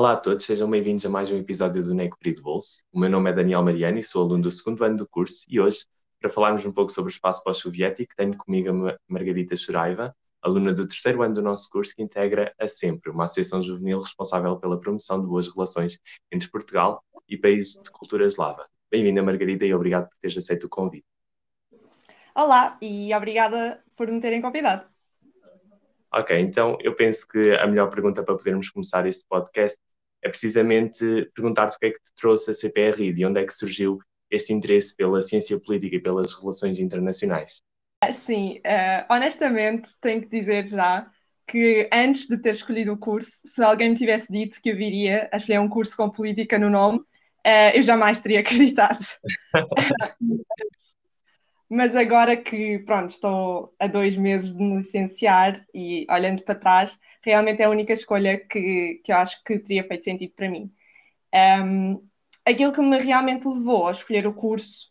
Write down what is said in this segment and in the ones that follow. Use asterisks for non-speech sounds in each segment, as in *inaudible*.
Olá a todos, sejam bem-vindos a mais um episódio do NEC de Bolso. O meu nome é Daniel Mariani, sou aluno do segundo ano do curso e hoje, para falarmos um pouco sobre o espaço pós-soviético, tenho comigo a Margarita Churaiva, aluna do terceiro ano do nosso curso, que integra a SEMPRE, uma associação juvenil responsável pela promoção de boas relações entre Portugal e países de cultura eslava. Bem-vinda, Margarida, e obrigado por teres aceito o convite. Olá, e obrigada por me terem convidado. Ok, então eu penso que a melhor pergunta para podermos começar este podcast é precisamente perguntar-te o que é que te trouxe a CPRI, de onde é que surgiu este interesse pela ciência política e pelas relações internacionais. Sim, uh, honestamente tenho que dizer já que antes de ter escolhido o curso, se alguém me tivesse dito que eu viria a escolher um curso com política no nome, uh, eu jamais teria *laughs* acreditado. Mas *laughs* agora que, pronto, estou a dois meses de me licenciar e olhando para trás, realmente é a única escolha que, que eu acho que teria feito sentido para mim. Um, aquilo que me realmente levou a escolher o curso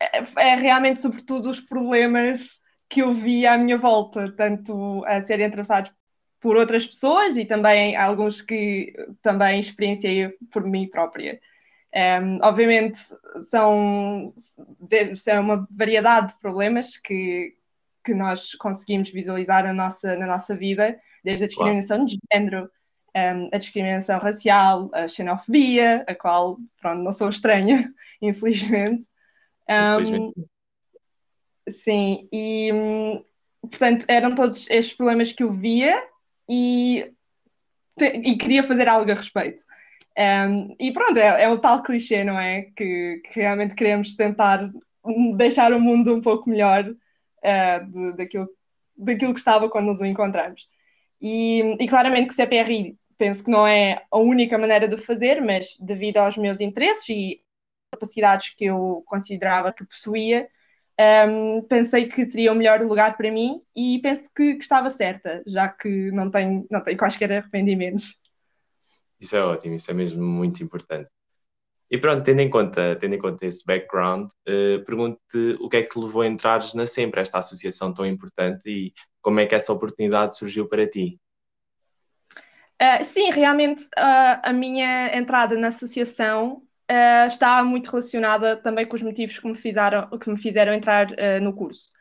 é, é realmente, sobretudo, os problemas que eu vi à minha volta, tanto a serem atravessados por outras pessoas e também alguns que também experienciei por mim própria. Um, obviamente são, são uma variedade de problemas que, que nós conseguimos visualizar na nossa, na nossa vida, desde a discriminação claro. de género, um, a discriminação racial, a xenofobia, a qual pronto, não sou estranha, *laughs* infelizmente. Um. Sim, e portanto eram todos estes problemas que eu via e, e queria fazer algo a respeito. Um, e pronto, é, é, o tal clichê, não é? Que, que, realmente queremos tentar deixar o mundo um pouco melhor uh, de, daquilo, daquilo que estava quando nos encontramos. E, e claramente que CPRI penso que não é a única maneira de fazer, mas devido aos meus interesses e capacidades que eu considerava que possuía, um, pensei que seria o melhor lugar para mim e penso que, que estava certa, já que não tenho, não tenho quaisquer arrependimentos. Isso é ótimo, isso é mesmo muito importante. E pronto, tendo em conta, tendo em conta esse background, uh, pergunto-te o que é que levou a entrares na Sempre, esta associação tão importante, e como é que essa oportunidade surgiu para ti? Uh, sim, realmente uh, a minha entrada na associação está muito relacionada também com os motivos que me fizeram, que me fizeram entrar no curso.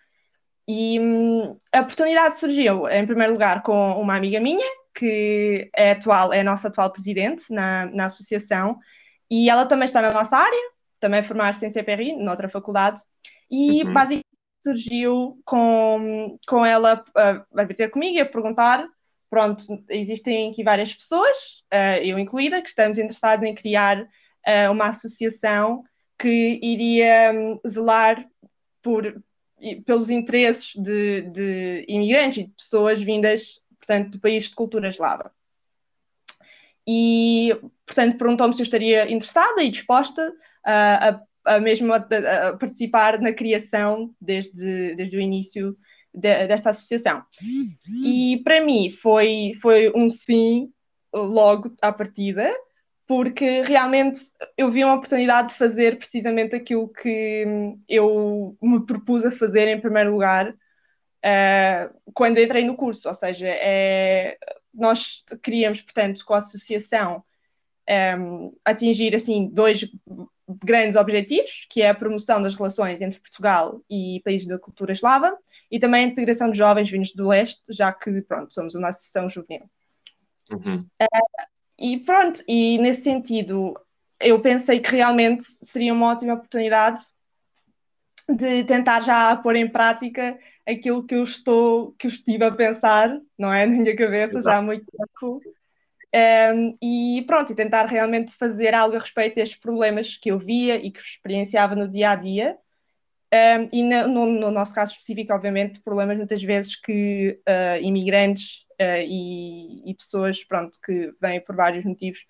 E um, a oportunidade surgiu, em primeiro lugar, com uma amiga minha, que é atual, é a nossa atual presidente na, na associação, e ela também está na nossa área, também formar-se em CPRI, noutra faculdade, e uhum. basicamente surgiu com, com ela a, a ter comigo e a perguntar, pronto, existem aqui várias pessoas, uh, eu incluída, que estamos interessados em criar uh, uma associação que iria um, zelar por, pelos interesses de, de imigrantes e de pessoas vindas portanto, do país de cultura eslava. E, portanto, perguntou-me se eu estaria interessada e disposta a, a, a mesmo a, a, participar na criação desde, desde o início de, desta associação. E para mim foi, foi um sim logo à partida, porque realmente eu vi uma oportunidade de fazer precisamente aquilo que eu me propus a fazer em primeiro lugar, uh, quando entrei no curso, ou seja, é, nós queríamos, portanto, com a associação, um, atingir assim dois grandes objetivos, que é a promoção das relações entre Portugal e países da cultura eslava, e também a integração de jovens vindos do leste, já que, pronto, somos uma associação juvenil. Uhum. Uh, e pronto, e nesse sentido, eu pensei que realmente seria uma ótima oportunidade de tentar já pôr em prática aquilo que eu estou, que eu estive a pensar, não é, *laughs* na minha cabeça Exato. já há muito tempo. Um, e pronto, e tentar realmente fazer algo a respeito destes problemas que eu via e que experienciava no dia a dia. Um, e no, no, nosso caso específico, obviamente, problemas muitas vezes que uh, imigrantes uh, e, e, pessoas pronto, que vêm por vários motivos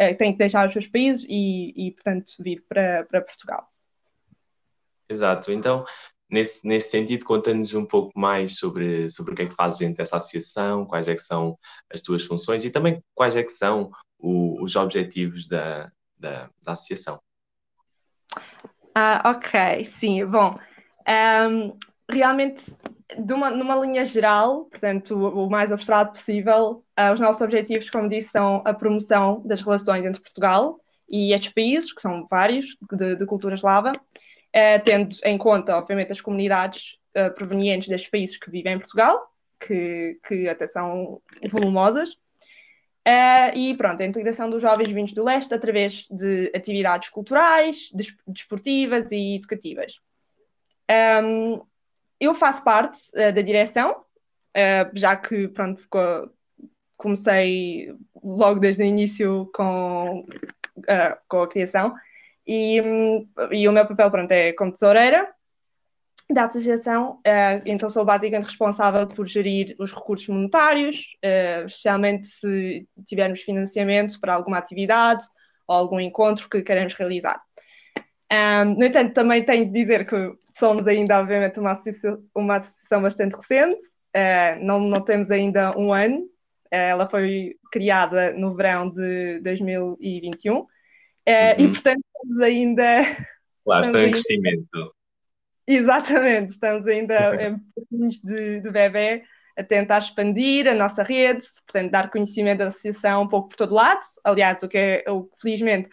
uh, têm que deixar os seus países e, e portanto, vir para, para Portugal. Exato. Então, nesse, nesse sentido, conta-nos um pouco mais sobre, sobre o que é que fazes dentro dessa associação, quais é que são as tuas funções e também quais é que são o, os objetivos da, da, da, associação. Ah, ok, sim, bom. Um, realmente de uma, numa linha geral, portanto, o, o mais abstrato possível, uh, os nossos objetivos, como disse, são a promoção das relações entre Portugal e estes países, que são vários, de, de cultura eslava, uh, tendo em conta, obviamente, as comunidades uh, provenientes destes países que vivem em Portugal, que, que até são volumosas, Uh, e pronto, a integração dos jovens vindos do leste através de atividades culturais, desportivas e educativas. Um, eu faço parte uh, da direção, uh, já que pronto, comecei logo desde o início com, com a criação, e, um, e o meu papel pronto, é como tesoureira, da associação, uh, então sou basicamente responsável por gerir os recursos monetários, uh, especialmente se tivermos financiamento para alguma atividade ou algum encontro que queremos realizar. No entanto, também tenho de dizer que somos ainda, obviamente, uma associação, uma associação bastante recente, uh, não, não temos ainda um ano, ela foi criada no verão de 2021, uhum. e portanto estamos ainda. Claro, *laughs* está em crescimento. Exatamente, estamos ainda em pouquinhos de, de bebê a tentar expandir a nossa rede, portanto, dar conhecimento da associação um pouco por todo lado. Aliás, o que é, o, felizmente,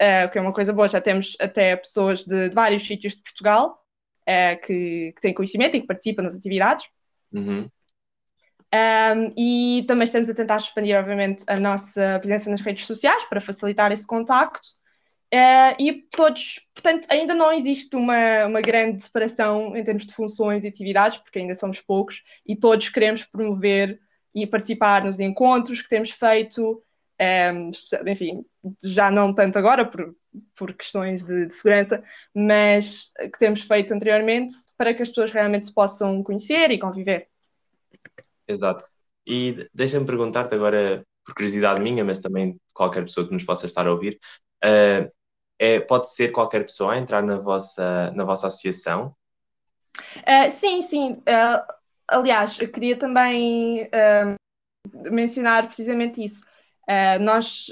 uh, o que é uma coisa boa, já temos até pessoas de, de vários sítios de Portugal uh, que, que, têm conhecimento e que participam das atividades. Uhum. Um, e também estamos a tentar expandir, obviamente, a nossa presença nas redes sociais para facilitar esse contacto. Uh, e todos, portanto, ainda não existe uma, uma grande separação em termos de funções e atividades, porque ainda somos poucos, e todos queremos promover e participar nos encontros que temos feito, um, ehm, enfim, já não tanto agora por, por questões de, de, segurança, mas que temos feito anteriormente para que as pessoas realmente se possam conhecer e conviver. Exato. E deixa-me perguntar-te agora, por curiosidade minha, mas também qualquer pessoa que nos possa estar a ouvir, uh, é, pode ser qualquer pessoa a entrar na vossa, na vossa associação? Uh, sim, sim. Uh, aliás, eu queria também uh, mencionar precisamente isso. nós,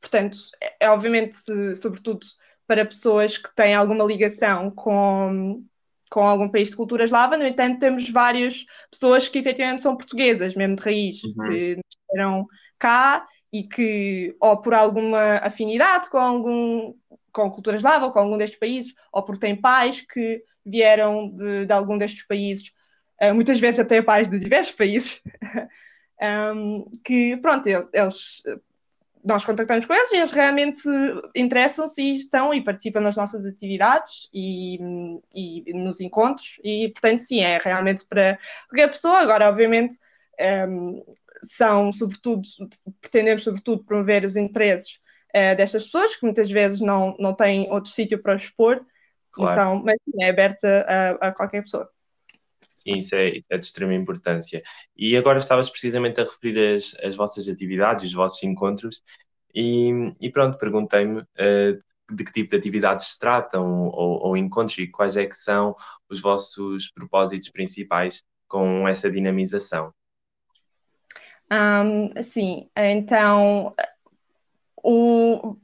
portanto, é, é obviamente, sobretudo para pessoas que têm alguma ligação com, com algum país de cultura eslava, no entanto, temos várias pessoas que efetivamente são portuguesas, mesmo de raiz, uhum. que nasceram cá e que, ou por alguma afinidade com algum com cultura eslava ou com algum destes países, ou porque têm pais que vieram de, de algum destes países, uh, muitas vezes até pais de diversos países, um, *laughs* que, pronto, eles, nós contactamos com eles e eles realmente interessam-se e estão e participam nas nossas atividades e, e, nos encontros, e, portanto, sim, é realmente para qualquer pessoa. Agora, obviamente, um, são, sobretudo, pretendemos, sobretudo, promover os interesses uh, destas pessoas, que muitas vezes não, não têm outro sítio para expor, claro. então, mas é aberta a, a, qualquer pessoa. Sim, isso é, isso é de extrema importância. E agora estavas precisamente a referir as, as vossas atividades, os vossos encontros, e, e pronto, perguntei-me uh, de que tipo de atividades se tratam ou, ou, encontros e quais é que são os vossos propósitos principais com essa dinamização. Um, sim, então, o,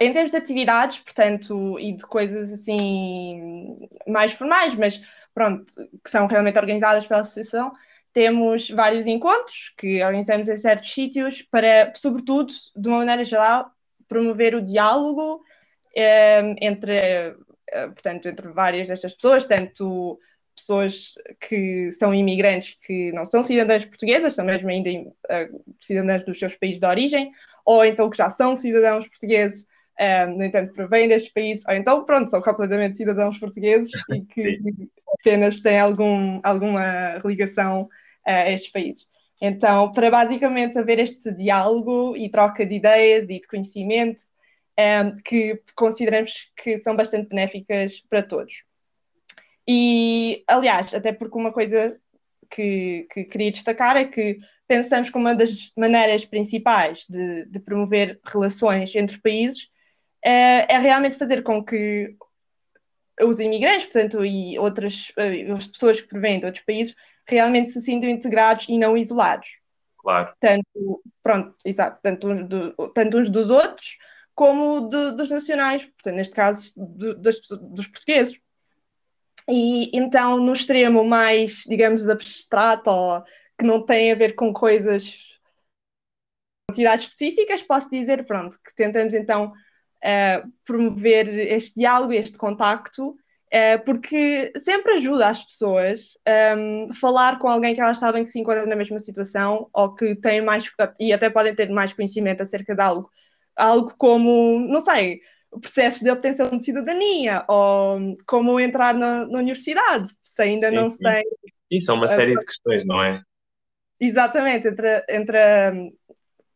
em termos de atividades, portanto, e de coisas assim mais formais, mas pronto, que são realmente organizadas pela associação, temos vários encontros que organizamos em certos sítios para, sobretudo, de uma maneira geral, promover o diálogo um, entre, eh, portanto, entre várias destas pessoas, tanto pessoas que são imigrantes que não são cidadãs portuguesas, são mesmo ainda uh, cidadãs dos seus países de origem, ou então que já são cidadãos portugueses, uh, no entanto provêm destes países, ou então, pronto, são completamente cidadãos portugueses e que apenas têm algum, alguma ligação uh, a estes países. Então, para basicamente haver este diálogo e troca de ideias e de conhecimento, um, que consideramos que são bastante benéficas para todos. E, aliás, até porque uma coisa que, que queria destacar é que pensamos que uma das maneiras principais de, de promover relações entre países é, é, realmente fazer com que os imigrantes, portanto, e outras eh, as pessoas que provêm de outros países realmente se sintam integrados e não isolados. Claro. Tanto, pronto, exato, tanto, uns do, tanto uns dos outros como dos nacionais, portanto, neste caso, das, dos portugueses. E então, no extremo mais, digamos, abstrato, ou que não tem a ver com coisas, atividades específicas, posso dizer, pronto, que tentamos então uh, promover este diálogo, este contacto, uh, porque sempre ajuda as pessoas um, ehm, falar com alguém que elas sabem que se encontram na mesma situação ou que têm mais, e até podem ter mais conhecimento acerca de algo. Algo como, não sei, processos de obtenção de cidadania ou como entrar na, na universidade, se ainda sim, não se tem. Isso é uma série de questões, não é? Exatamente, entre, entre,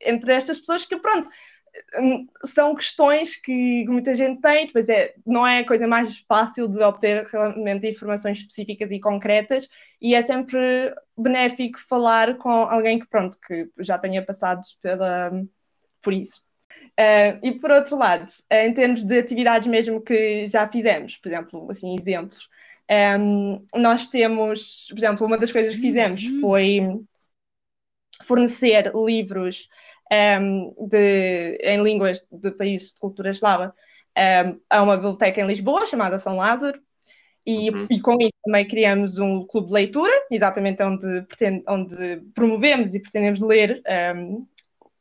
entre estas pessoas que, pronto, são questões que muita gente tem, depois é, não é a coisa mais fácil de obter realmente informações específicas e concretas, e é sempre benéfico falar com alguém que, pronto, que já tenha passado pela, por isso. Uh, e por outro lado, uh, em termos de atividades mesmo que já fizemos, por exemplo, assim, exemplos, um, nós temos, por exemplo, uma das coisas que fizemos foi fornecer livros um, de, em línguas de países de cultura eslava um, a uma biblioteca em Lisboa chamada São Lázaro. E, uhum. e, com isso também criamos um clube de leitura, exatamente onde, pretende, onde promovemos e pretendemos ler um,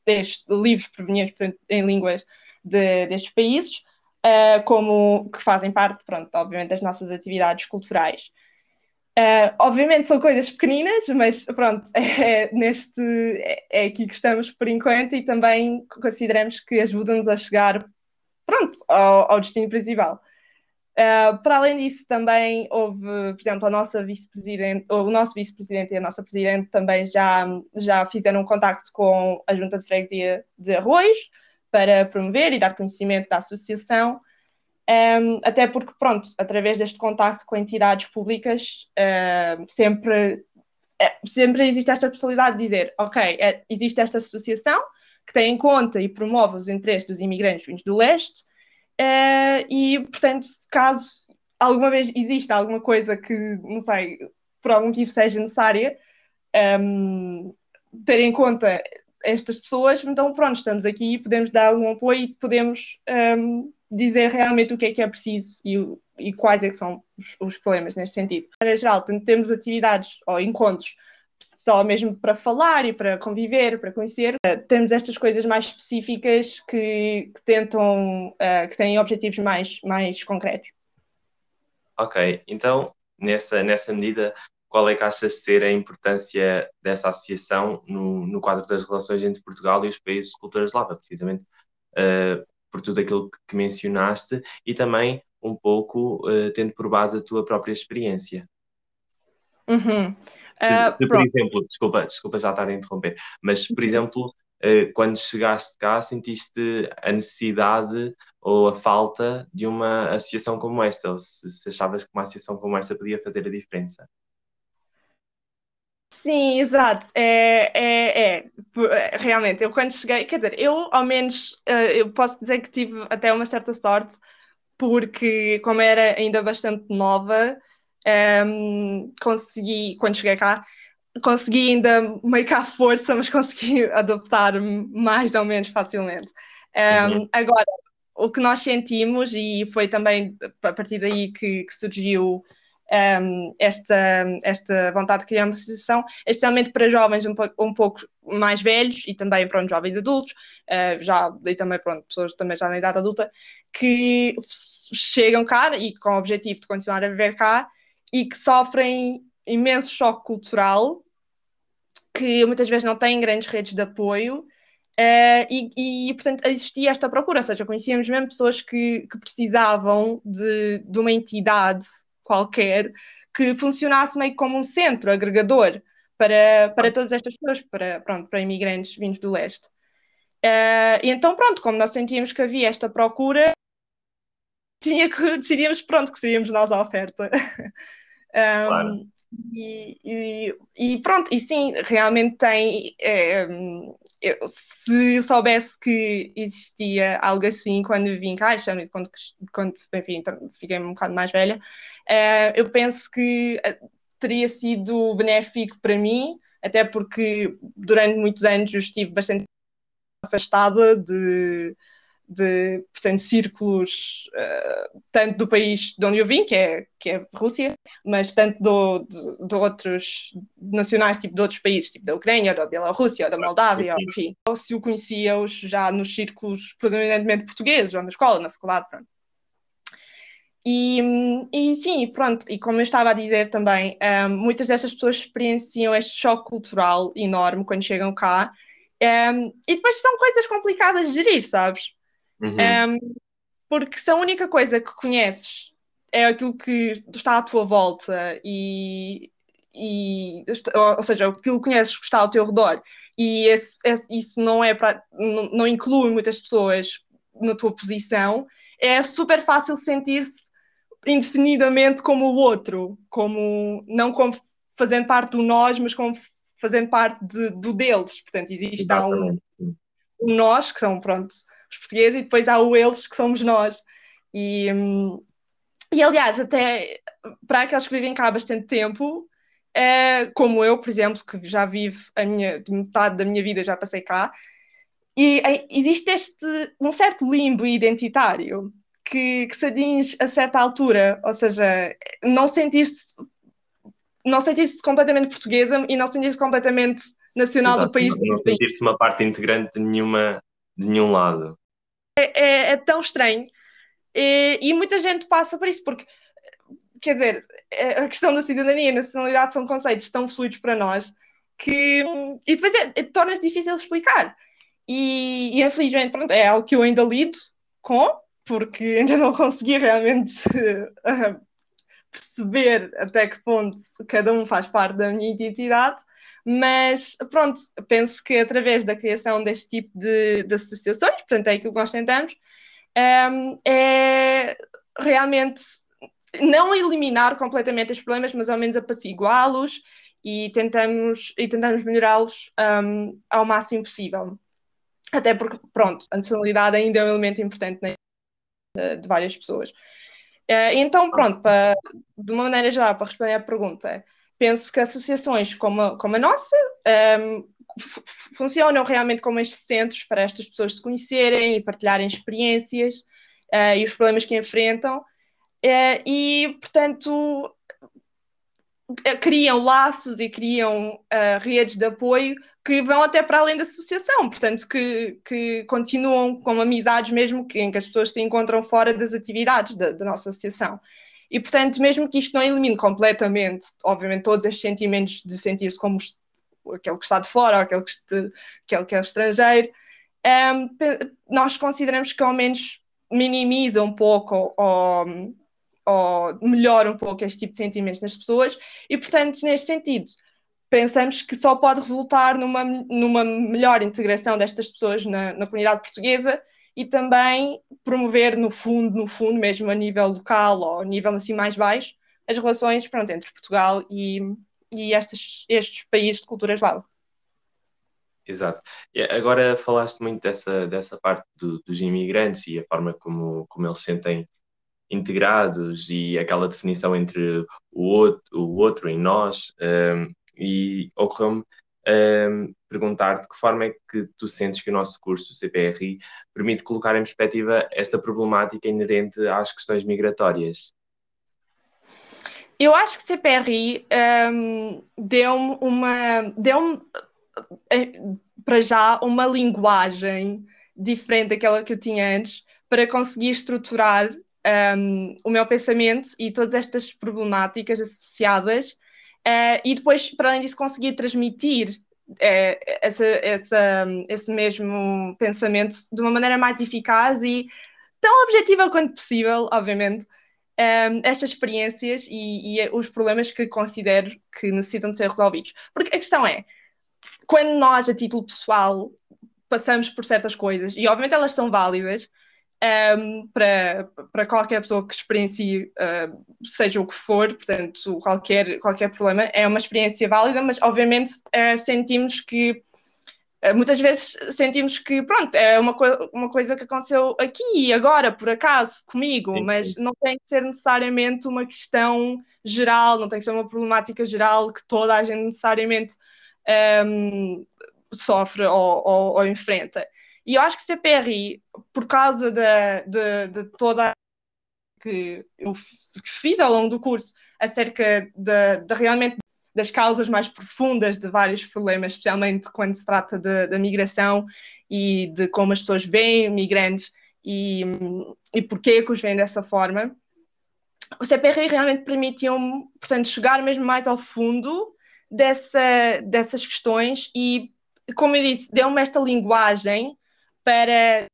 estes livros provenientes em línguas de, destes países, uh, como que fazem parte, pronto, obviamente, das nossas atividades culturais. Uh, obviamente são coisas pequeninas, mas pronto, *laughs* é, neste, é, é, aqui que estamos por enquanto e também consideramos que ajudam-nos a chegar pronto, ao, ao destino principal. Uh, para além disso, também houve, por exemplo, a nossa vice-presidente, o nosso vice-presidente e a nossa presidente também já, já fizeram um contacto com a Junta de Freguesia de Arroios para promover e dar conhecimento da associação, um, até porque, pronto, através deste contacto com entidades públicas, uh, sempre, é, sempre existe esta possibilidade de dizer, ok, é, existe esta associação que tem em conta e promove os interesses dos imigrantes vindos do leste, Uh, e, portanto, caso alguma vez exista alguma coisa que, não sei, por algum motivo seja necessária, um, ehm, ter em conta estas pessoas, então pronto, estamos aqui, podemos dar algum apoio e podemos um, ehm, dizer realmente o que é que é preciso e, e quais é que são os, os problemas neste sentido. Em geral, temos atividades ou encontros só mesmo para falar e para conviver, para conhecer. Uh, temos estas coisas mais específicas que, que tentam, uh, que têm objetivos mais, mais concretos. Ok, então, nessa, nessa medida, qual é que achas ser a importância desta associação no, no quadro das relações entre Portugal e os países de cultura eslava, precisamente uh, por tudo aquilo que, mencionaste e também um pouco tendo por base a tua própria experiência? Uhum. Uh, por exemplo, desculpa, desculpa já estar a interromper, mas por uhum. exemplo, uh, quando chegaste cá, sentiste a necessidade ou a falta de uma associação como esta, ou se, se achavas que uma associação como esta podia fazer a diferença? Sim, exato. É, é, é, é, realmente, eu quando cheguei, quer dizer, eu ao menos uh, eu posso dizer que tive até uma certa sorte, porque como era ainda bastante nova, um, consegui, quando cheguei cá, consegui ainda meio que à força, mas consegui *laughs* adaptar-me mais ou menos facilmente. Um, uhum. Agora, o que nós sentimos, e foi também a partir daí que, que surgiu um, esta, esta vontade de criar uma associação, é especialmente para jovens um, pouco, um pouco mais velhos e também para jovens adultos, uh, já, e também pronto, pessoas também já na idade adulta, que chegam cá e com o objetivo de continuar a viver cá e que sofrem imenso choque cultural, que muitas vezes não têm grandes redes de apoio. Uh, e, e, portanto, existia esta procura, ou seja, conhecíamos mesmo pessoas que, que precisavam de, de uma entidade qualquer que funcionasse meio como um centro agregador para, para todas estas pessoas, para, pronto, para imigrantes vindos do leste. Uh, e então, pronto, como nós sentíamos que havia esta procura, tinha que, decidíamos, pronto, que seríamos nós a oferta. *laughs* Claro. e, e, e, pronto, e sim, realmente tem. É, eu, se eu soubesse que existia algo assim quando vim cá, quando, quando enfim, fiquei um bocado mais velha, uh, eu penso que eh, teria sido benéfico para mim, até porque durante muitos anos eu estive bastante afastada de, de portanto, círculos, uh, tanto do país de onde eu vim, que é, que é Rússia, mas tanto do, de, de, outros nacionais, tipo de outros países, tipo da Ucrânia, da Bielorrússia, da Moldávia, enfim. Ou se o conhecia-os já nos círculos predominantemente portugueses, ou na escola, na faculdade, pronto. E, e, sim, pronto, e como eu estava a dizer também, um, eh, muitas destas pessoas experienciam este choque cultural enorme quando chegam cá, um, eh, e depois são coisas complicadas de gerir, sabes? Uhum. Um, porque se a única coisa que conheces é aquilo que está à tua volta e, e ou seja, aquilo que conheces que está ao teu redor e esse, esse, isso não é para não, não, inclui muitas pessoas na tua posição, é super fácil sentir-se indefinidamente como o outro, como não como fazendo parte do nós, mas como fazendo parte de, do deles. Portanto, existe um, um nós, que são, pronto, os portugueses, e depois há o eles, que somos nós. E, e aliás, até para aqueles que vivem cá há bastante tempo, é, como eu, por exemplo, que já vivo a minha, metade da minha vida já passei cá, e é, existe este um certo limbo identitário que, que se atinge a certa altura, ou seja, não sentir-se não sentir-se completamente portuguesa e não sentir-se completamente nacional Exato, do país. Não sentir-se uma parte integrante de, nenhuma, de nenhum lado é, é, é tão estranho. E, e, muita gente passa por isso, porque, quer dizer, é, a questão da cidadania e nacionalidade são conceitos tão fluidos para nós que. E depois é, é, torna-se difícil explicar. E, e infelizmente, pronto, é algo que eu ainda lido com, porque *laughs* ainda não consegui realmente uh, *laughs* perceber até que ponto cada um faz parte da minha identidade. Mas pronto, penso que através da criação deste tipo de, de associações, portanto é aquilo que nós tentamos, um, é realmente não eliminar completamente os problemas, mas ao menos apaciguá-los e tentamos, e tentamos melhorá-los um, ao máximo possível. Até porque, pronto, a nacionalidade ainda é um elemento importante de, de, várias pessoas. Uh, então, pronto, para, de uma maneira geral, para responder à pergunta, penso que associações como a, como a nossa um, funcionam realmente como estes centros para estas pessoas se conhecerem e partilharem experiências uh, e os problemas que enfrentam. Uh, e, portanto, eh, criam laços e criam uh, redes de apoio que vão até para além da associação, portanto, que, que continuam como amizades mesmo que, em que as pessoas se encontram fora das atividades da, da nossa associação. E, portanto, mesmo que isto não elimine completamente, obviamente, todos estes sentimentos de sentir-se como aquele que está de fora, ou aquele que, este, aquele que é estrangeiro, um, ehm, nós consideramos que ao menos minimiza um pouco ou, ou melhora um pouco este tipo de sentimentos nas pessoas. E, portanto, neste sentido, pensamos que só pode resultar numa, numa melhor integração destas pessoas na, na comunidade portuguesa e também promover no fundo, no fundo, mesmo a nível local ou a nível assim mais baixo, as relações pronto, entre Portugal e, e estes, estes países de cultura eslava. Exato. E agora falaste muito dessa, dessa parte do, dos imigrantes e a forma como, como eles sentem integrados e aquela definição entre o outro, o outro em nós. Um, e ocorreu-me um, perguntar de que forma é que tu sentes que o nosso curso, o CPRI, permite colocar em perspectiva esta problemática inerente às questões migratórias. Eu acho que o CPRI um, deu-me uma. deu-me eh, para já uma linguagem diferente daquela que eu tinha antes para conseguir estruturar um, o meu pensamento e todas estas problemáticas associadas Uh, e depois, para além disso, conseguir transmitir uh, essa, essa, esse mesmo pensamento de uma maneira mais eficaz e tão objetiva quanto possível, obviamente, um, eh, estas experiências e, e, os problemas que considero que necessitam de ser resolvidos. Porque a questão é, quando nós, a título pessoal, passamos por certas coisas, e obviamente elas são válidas, um, para, para qualquer pessoa que experiencie, uh, seja o que for, portanto, qualquer, qualquer problema, é uma experiência válida, mas obviamente uh, sentimos que, uh, muitas vezes sentimos que, pronto, é uma, co uma coisa que aconteceu aqui e agora, por acaso, comigo, sim, mas não tem que ser necessariamente uma questão geral, não tem que ser uma problemática geral que toda a gente necessariamente um, sofre ou, ou, ou enfrenta. E eu acho que CPRI, por causa de, de, de toda a que eu fiz ao longo do curso acerca de, de, realmente das causas mais profundas de vários problemas, especialmente quando se trata da migração e de como as pessoas veem migrantes e, e porquê que os veem dessa forma. O CPRI realmente permitiu-me, portanto, chegar mesmo mais ao fundo dessa, dessas questões e, como eu disse, deu-me esta linguagem para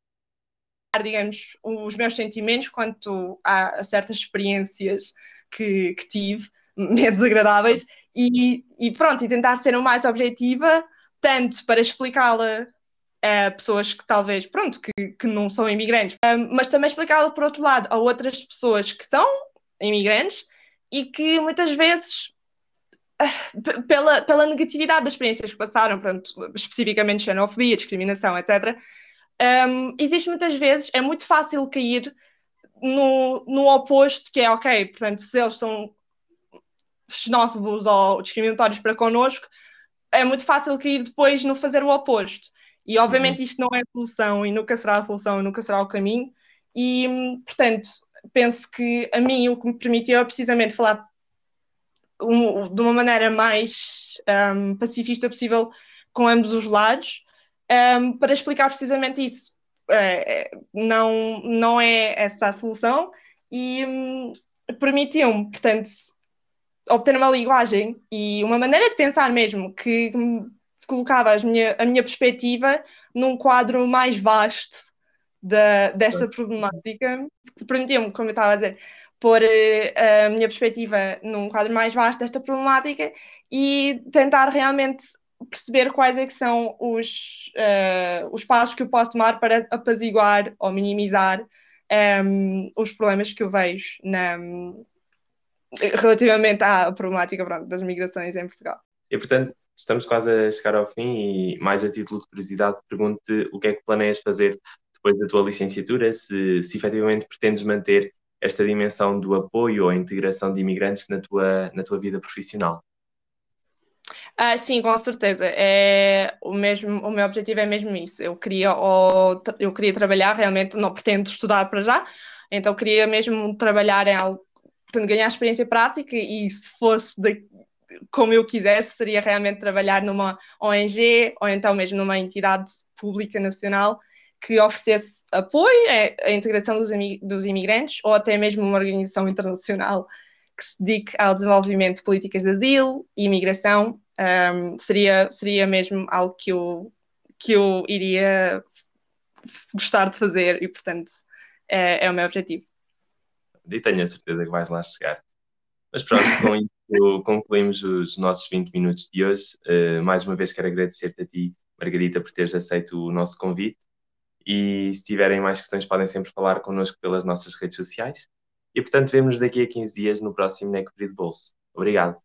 digamos, os meus sentimentos quanto a, certas experiências que, que, tive, *laughs* desagradáveis, e, e, pronto, e tentar ser o mais objetiva, tanto para explicá-la a pessoas que talvez, pronto, que, que não são imigrantes, mas também explicá-la, por outro lado, a outras pessoas que são imigrantes e que muitas vezes ah, pela, pela negatividade das experiências que passaram, pronto, especificamente xenofobia, discriminação, etc., um, existe muitas vezes, é muito fácil cair no, no oposto, que é ok, portanto, se eles são xenófobos ou discriminatórios para connosco, é muito fácil cair depois no fazer o oposto. E obviamente uhum. isto não é a solução e nunca será a solução e nunca será o caminho. E, portanto, penso que a mim o que me permitiu é precisamente falar um, de uma maneira mais um, pacifista possível com ambos os lados um, para explicar precisamente isso. Uh, não, não é essa a solução e um, permitiu-me, portanto, obter uma linguagem e uma maneira de pensar mesmo que colocava minha, a minha perspectiva num quadro mais vasto da, desta problemática, permitiu-me, como eu estava a dizer, pôr uh, a minha perspectiva num quadro mais vasto desta problemática e tentar realmente perceber quais é que são os, uh, os passos que eu posso tomar para apaziguar ou minimizar um, ehm, os problemas que eu vejo na, relativamente à problemática pronto, das migrações em Portugal. E portanto, estamos quase a chegar ao fim e mais a título de curiosidade pergunto-te o que é que planeias fazer depois da tua licenciatura, se, se efetivamente pretendes manter esta dimensão do apoio ou integração de imigrantes na tua, na tua vida profissional. Ah, sim, com certeza. É o mesmo, o meu objetivo é mesmo isso. Eu queria, eu queria trabalhar realmente, não pretendo estudar para já, então queria mesmo trabalhar em algo, portanto, ganhar experiência prática e se fosse de, como eu quisesse, seria realmente trabalhar numa ONG ou então mesmo numa entidade pública nacional que oferecesse apoio à integração dos, dos imigrantes ou até mesmo uma organização internacional que se dedique ao desenvolvimento de políticas de asilo e imigração um, seria, seria mesmo algo que eu, que eu iria gostar de fazer e, portanto, é, é o meu objetivo. E tenho a certeza que vais lá chegar. Mas pronto, com isso *laughs* concluímos os nossos 20 minutos de hoje. Uh, mais uma vez quero agradecer-te a ti, Margarita, por teres aceito o nosso convite. E se tiverem mais questões, podem sempre falar connosco pelas nossas redes sociais. E portanto, vemos-nos daqui a 15 dias no próximo Neco de Bolso. Obrigado.